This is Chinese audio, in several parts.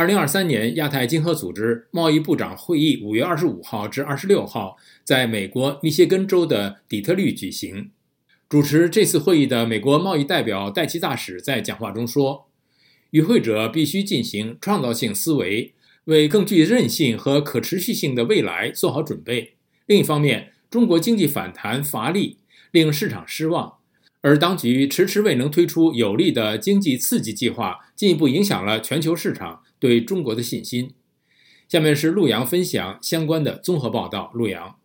二零二三年亚太经合组织贸易部长会议五月二十五号至二十六号在美国密歇根州的底特律举行。主持这次会议的美国贸易代表戴奇大使在讲话中说：“与会者必须进行创造性思维，为更具韧性和可持续性的未来做好准备。另一方面，中国经济反弹乏力，令市场失望。”而当局迟迟未能推出有力的经济刺激计划，进一步影响了全球市场对中国的信心。下面是陆阳分享相关的综合报道。陆阳，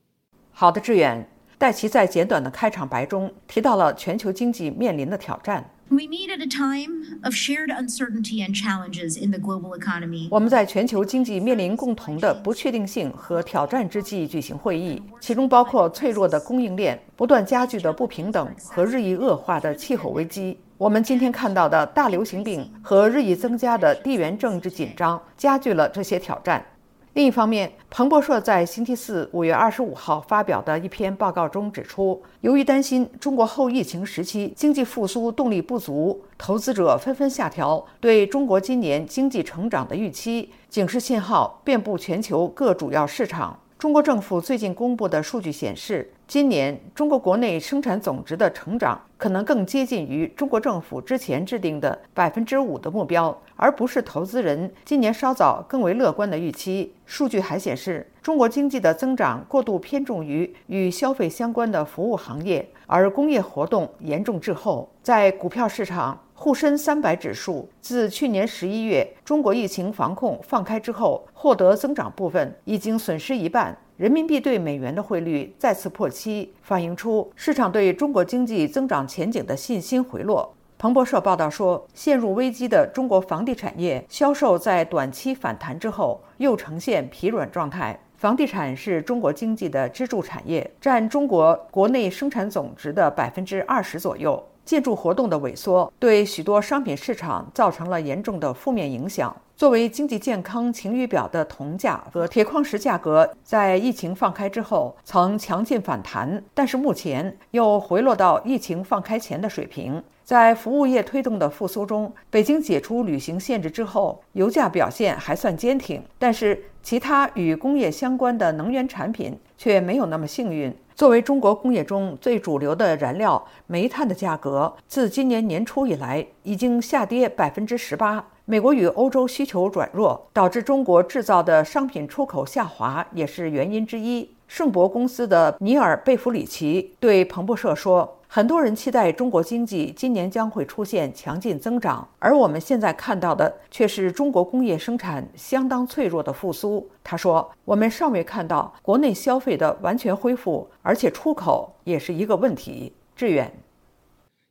好的，志远。戴奇在简短的开场白中提到了全球经济面临的挑战。We meet at a time of shared uncertainty and challenges in the global economy. 我们在全球经济面临共同的不确定性和挑战之际举行会议，其中包括脆弱的供应链、不断加剧的不平等和日益恶化的气候危机。我们今天看到的大流行病和日益增加的地缘政治紧张，加剧了这些挑战。另一方面，彭博社在星期四五月二十五号发表的一篇报告中指出，由于担心中国后疫情时期经济复苏动力不足，投资者纷纷下调对中国今年经济成长的预期，警示信号遍布全球各主要市场。中国政府最近公布的数据显示，今年中国国内生产总值的成长可能更接近于中国政府之前制定的百分之五的目标，而不是投资人今年稍早更为乐观的预期。数据还显示，中国经济的增长过度偏重于与消费相关的服务行业，而工业活动严重滞后。在股票市场，沪深三百指数自去年十一月中国疫情防控放开之后，获得增长部分已经损失一半。人民币对美元的汇率再次破七，反映出市场对中国经济增长前景的信心回落。彭博社报道说，陷入危机的中国房地产业销售在短期反弹之后又呈现疲软状态。房地产是中国经济的支柱产业，占中国国内生产总值的百分之二十左右。建筑活动的萎缩对许多商品市场造成了严重的负面影响。作为经济健康晴雨表的铜价和铁矿石价格，在疫情放开之后曾强劲反弹，但是目前又回落到疫情放开前的水平。在服务业推动的复苏中，北京解除旅行限制之后，油价表现还算坚挺，但是其他与工业相关的能源产品却没有那么幸运。作为中国工业中最主流的燃料，煤炭的价格自今年年初以来已经下跌百分之十八。美国与欧洲需求转弱，导致中国制造的商品出口下滑，也是原因之一。圣博公司的尼尔·贝弗里奇对彭博社说。很多人期待中国经济今年将会出现强劲增长，而我们现在看到的却是中国工业生产相当脆弱的复苏。他说：“我们尚未看到国内消费的完全恢复，而且出口也是一个问题。”志远，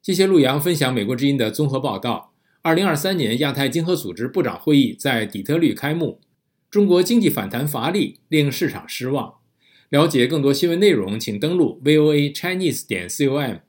谢谢陆阳分享美国之音的综合报道。二零二三年亚太经合组织部长会议在底特律开幕，中国经济反弹乏力，令市场失望。了解更多新闻内容，请登录 voa chinese 点 com。